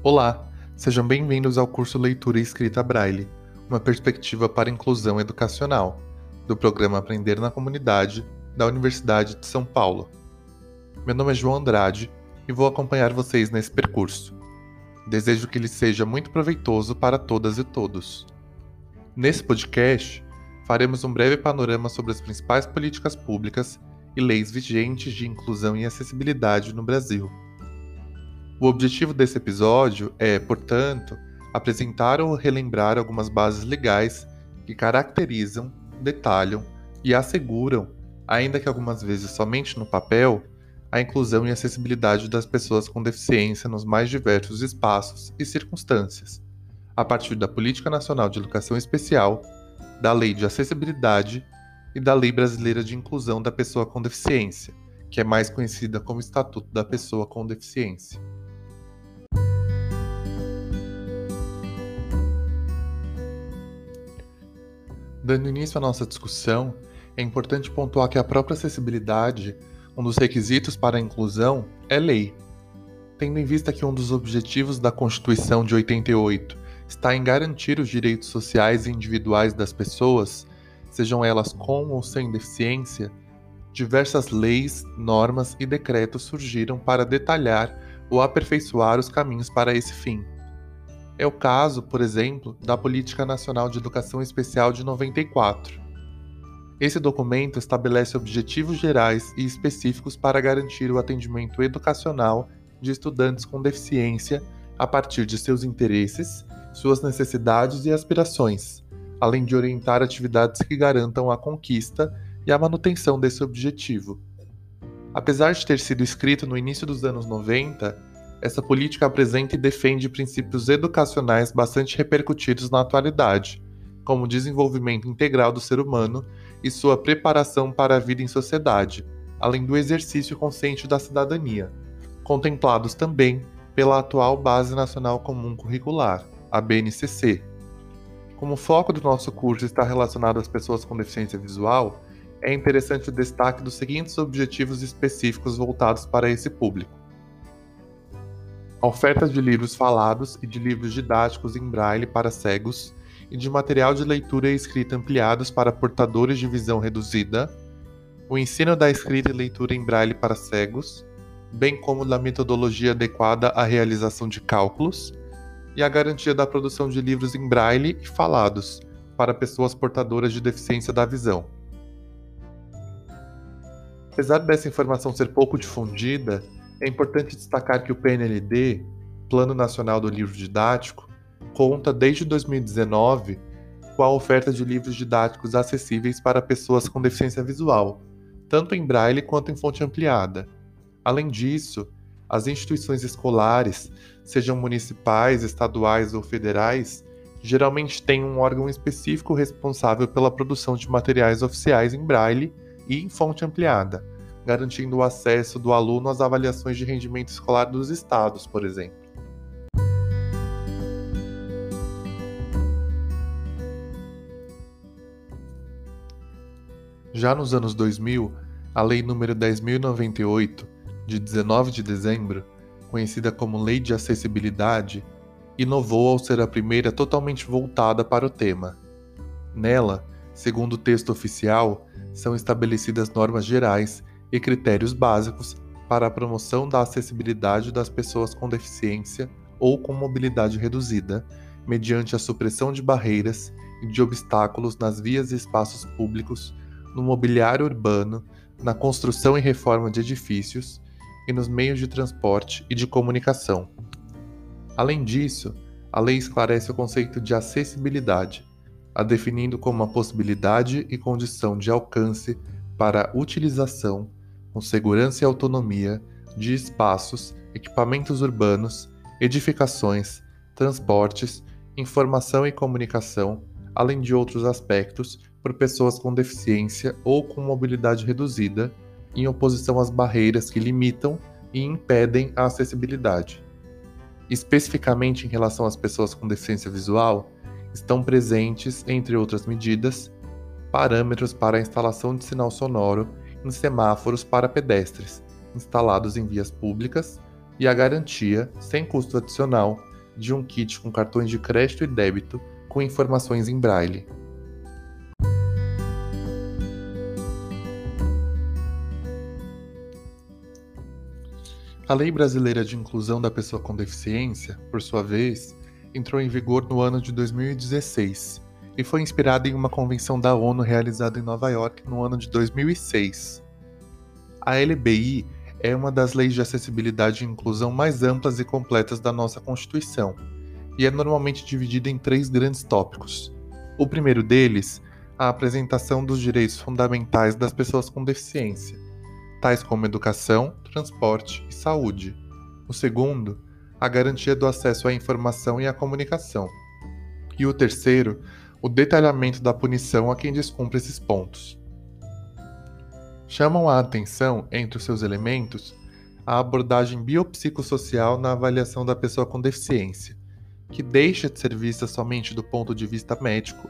Olá, sejam bem-vindos ao curso Leitura e Escrita Braille, uma perspectiva para inclusão educacional, do programa Aprender na Comunidade da Universidade de São Paulo. Meu nome é João Andrade e vou acompanhar vocês nesse percurso. Desejo que ele seja muito proveitoso para todas e todos. Nesse podcast, faremos um breve panorama sobre as principais políticas públicas e leis vigentes de inclusão e acessibilidade no Brasil. O objetivo desse episódio é, portanto, apresentar ou relembrar algumas bases legais que caracterizam, detalham e asseguram, ainda que algumas vezes somente no papel, a inclusão e acessibilidade das pessoas com deficiência nos mais diversos espaços e circunstâncias, a partir da Política Nacional de Educação Especial, da Lei de Acessibilidade e da Lei Brasileira de Inclusão da Pessoa com Deficiência, que é mais conhecida como Estatuto da Pessoa com Deficiência. Dando início à nossa discussão, é importante pontuar que a própria acessibilidade, um dos requisitos para a inclusão, é lei. Tendo em vista que um dos objetivos da Constituição de 88 está em garantir os direitos sociais e individuais das pessoas, sejam elas com ou sem deficiência, diversas leis, normas e decretos surgiram para detalhar ou aperfeiçoar os caminhos para esse fim. É o caso, por exemplo, da Política Nacional de Educação Especial de 94. Esse documento estabelece objetivos gerais e específicos para garantir o atendimento educacional de estudantes com deficiência a partir de seus interesses, suas necessidades e aspirações, além de orientar atividades que garantam a conquista e a manutenção desse objetivo. Apesar de ter sido escrito no início dos anos 90, essa política apresenta e defende princípios educacionais bastante repercutidos na atualidade, como o desenvolvimento integral do ser humano e sua preparação para a vida em sociedade, além do exercício consciente da cidadania, contemplados também pela atual Base Nacional Comum Curricular, a BNCC. Como o foco do nosso curso está relacionado às pessoas com deficiência visual, é interessante o destaque dos seguintes objetivos específicos voltados para esse público a oferta de livros falados e de livros didáticos em braille para cegos e de material de leitura e escrita ampliados para portadores de visão reduzida, o ensino da escrita e leitura em braille para cegos, bem como da metodologia adequada à realização de cálculos, e a garantia da produção de livros em braille e falados para pessoas portadoras de deficiência da visão. Apesar dessa informação ser pouco difundida, é importante destacar que o PNLD, Plano Nacional do Livro Didático, conta desde 2019 com a oferta de livros didáticos acessíveis para pessoas com deficiência visual, tanto em braille quanto em fonte ampliada. Além disso, as instituições escolares, sejam municipais, estaduais ou federais, geralmente têm um órgão específico responsável pela produção de materiais oficiais em braille e em fonte ampliada garantindo o acesso do aluno às avaliações de rendimento escolar dos estados, por exemplo. Já nos anos 2000, a Lei nº 10.098, de 19 de dezembro, conhecida como Lei de Acessibilidade, inovou ao ser a primeira totalmente voltada para o tema. Nela, segundo o texto oficial, são estabelecidas normas gerais e critérios básicos para a promoção da acessibilidade das pessoas com deficiência ou com mobilidade reduzida, mediante a supressão de barreiras e de obstáculos nas vias e espaços públicos, no mobiliário urbano, na construção e reforma de edifícios e nos meios de transporte e de comunicação. Além disso, a lei esclarece o conceito de acessibilidade, a definindo como a possibilidade e condição de alcance para utilização com segurança e autonomia de espaços, equipamentos urbanos, edificações, transportes, informação e comunicação, além de outros aspectos, por pessoas com deficiência ou com mobilidade reduzida, em oposição às barreiras que limitam e impedem a acessibilidade. Especificamente em relação às pessoas com deficiência visual, estão presentes, entre outras medidas, parâmetros para a instalação de sinal sonoro em semáforos para pedestres, instalados em vias públicas, e a garantia, sem custo adicional, de um kit com cartões de crédito e débito com informações em braille. A Lei Brasileira de Inclusão da Pessoa com Deficiência, por sua vez, entrou em vigor no ano de 2016 e foi inspirada em uma convenção da ONU realizada em Nova York no ano de 2006. A LBI é uma das leis de acessibilidade e inclusão mais amplas e completas da nossa Constituição e é normalmente dividida em três grandes tópicos. O primeiro deles, a apresentação dos direitos fundamentais das pessoas com deficiência, tais como educação, transporte e saúde. O segundo, a garantia do acesso à informação e à comunicação. E o terceiro, o detalhamento da punição a quem descumpre esses pontos. Chamam a atenção, entre os seus elementos, a abordagem biopsicossocial na avaliação da pessoa com deficiência, que deixa de ser vista somente do ponto de vista médico,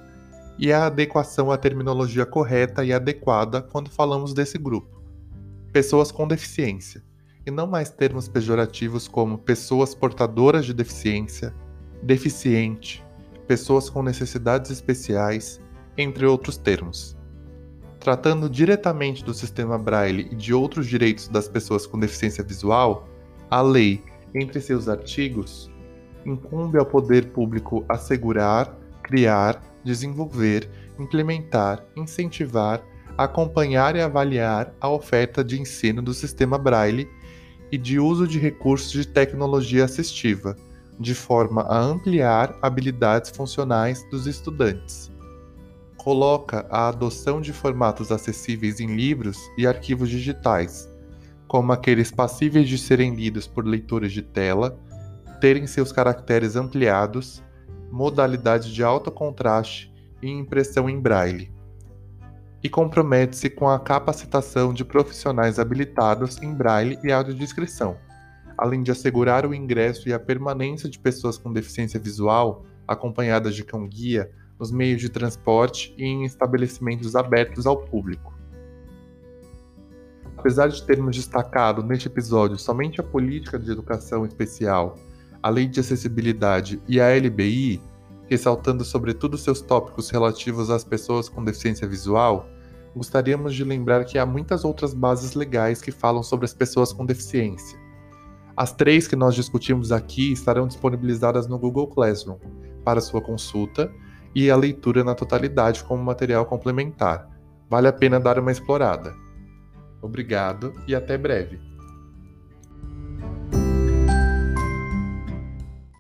e a adequação à terminologia correta e adequada quando falamos desse grupo. Pessoas com deficiência, e não mais termos pejorativos como pessoas portadoras de deficiência, deficiente, pessoas com necessidades especiais, entre outros termos. Tratando diretamente do sistema Braille e de outros direitos das pessoas com deficiência visual, a lei, entre seus artigos, incumbe ao poder público assegurar, criar, desenvolver, implementar, incentivar, acompanhar e avaliar a oferta de ensino do sistema Braille e de uso de recursos de tecnologia assistiva, de forma a ampliar habilidades funcionais dos estudantes. Coloca a adoção de formatos acessíveis em livros e arquivos digitais, como aqueles passíveis de serem lidos por leitores de tela, terem seus caracteres ampliados, modalidade de alto contraste e impressão em braille. E compromete-se com a capacitação de profissionais habilitados em braille e audiodescrição, além de assegurar o ingresso e a permanência de pessoas com deficiência visual, acompanhadas de cão-guia, nos meios de transporte e em estabelecimentos abertos ao público. Apesar de termos destacado neste episódio somente a política de educação especial a Lei de Acessibilidade e a LBI, ressaltando sobretudo seus tópicos relativos às pessoas com deficiência visual, gostaríamos de lembrar que há muitas outras bases legais que falam sobre as pessoas com deficiência. As três que nós discutimos aqui estarão disponibilizadas no Google Classroom para sua consulta e a leitura na totalidade como material complementar. Vale a pena dar uma explorada. Obrigado e até breve.